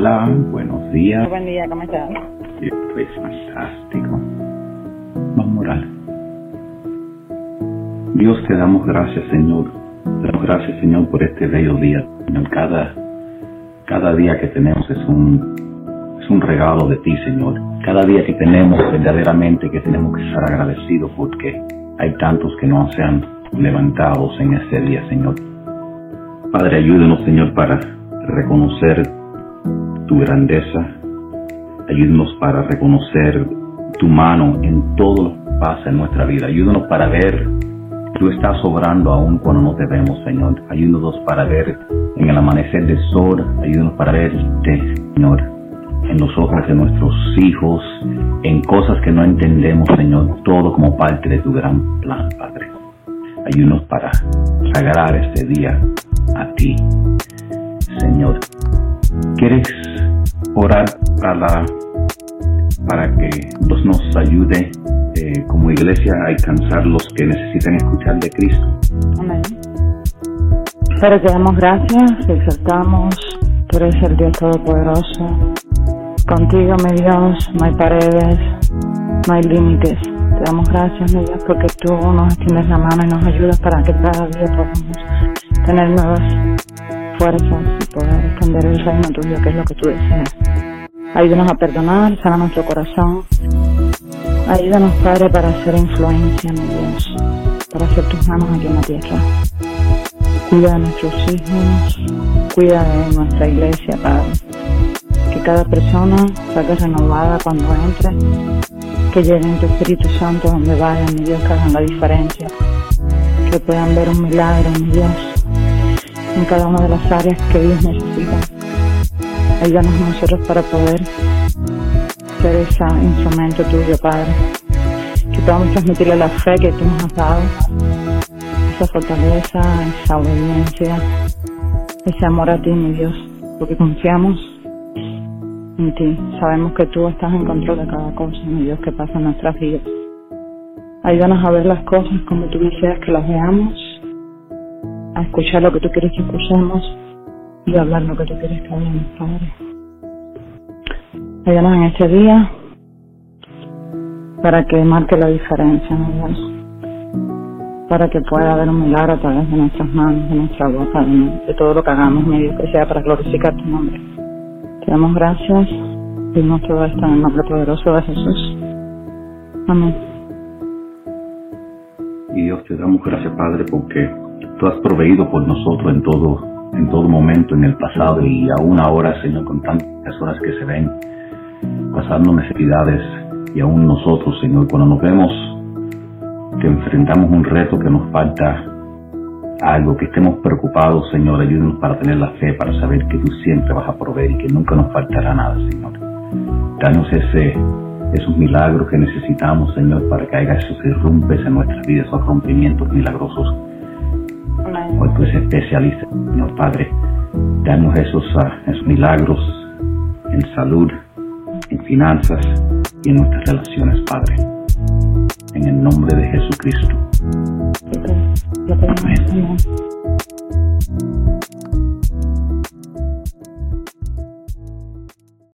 Hola, buenos días. Buen día, ¿cómo estás? Pues fantástico. Vamos a orar. Dios, te damos gracias, Señor. Te damos gracias, Señor, por este bello día. Señor, cada, cada día que tenemos es un, es un regalo de ti, Señor. Cada día que tenemos, verdaderamente, que tenemos que estar agradecidos porque hay tantos que no se han levantado en este día, Señor. Padre, ayúdenos, Señor, para reconocer tu grandeza. Ayúdanos para reconocer tu mano en todo lo que pasa en nuestra vida. Ayúdanos para ver tú estás obrando aún cuando no te vemos, Señor. Ayúdanos para ver en el amanecer del sol. Ayúdanos para verte, Señor, en los ojos de nuestros hijos, en cosas que no entendemos, Señor. Todo como parte de tu gran plan, Padre. Ayúdanos para sagrar este día a ti, Señor. ¿Quieres orar para, para que Dios nos ayude eh, como iglesia a alcanzar los que necesitan escuchar de Cristo? Amén. Pero te damos gracias, te exaltamos, tú eres el Dios Todopoderoso. Contigo, mi Dios, no hay paredes, no hay límites. Te damos gracias, mi Dios, porque tú nos extiendes la mano y nos ayudas para que cada día podamos tener nuevas fuerzas y poder extender el reino tuyo, que es lo que tú deseas. Ayúdanos a perdonar, sana nuestro corazón. Ayúdanos, Padre, para hacer influencia, mi Dios, para hacer tus manos aquí en la tierra. Cuida de nuestros hijos, cuida de nuestra iglesia, Padre. Que cada persona salga renovada cuando entre, que lleguen tu Espíritu Santo donde vayan, mi Dios, que hagan la diferencia. Que puedan ver un milagro, mi Dios, en cada una de las áreas que ellos necesitan. Ayúdanos nosotros para poder ser ese instrumento tuyo, Padre. Que podamos transmitirle la fe que tú nos has dado, esa fortaleza, esa obediencia, ese amor a ti, mi Dios, porque confiamos en ti. Sabemos que tú estás en control de cada cosa, mi Dios, que pasa en nuestras vidas. Ayúdanos a ver las cosas como tú deseas que las veamos a escuchar lo que tú quieres que escuchemos y hablar lo que tú quieres que hablemos, Padre. Ayúdanos en este día para que marque la diferencia, mi Dios. Para que pueda haber un milagro a través de nuestras manos, de nuestra boca, de, todo lo que hagamos, mi que sea para glorificar tu nombre. Te damos gracias y todo esto en el nombre poderoso de Jesús. Amén. Y Dios te damos gracias, Padre, porque tú has proveído por nosotros en todo, en todo momento, en el pasado y aún ahora, Señor, con tantas personas que se ven pasando necesidades y aún nosotros, Señor, cuando nos vemos que enfrentamos un reto que nos falta algo, que estemos preocupados, Señor, ayúdanos para tener la fe, para saber que tú siempre vas a proveer y que nunca nos faltará nada, Señor. Danos ese, esos milagros que necesitamos, Señor, para que haya esos irrumpes en nuestras vidas, esos rompimientos milagrosos especialista, Señor Padre. Danos esos, uh, esos milagros en salud, en finanzas y en nuestras relaciones, Padre. En el nombre de Jesucristo. Amén.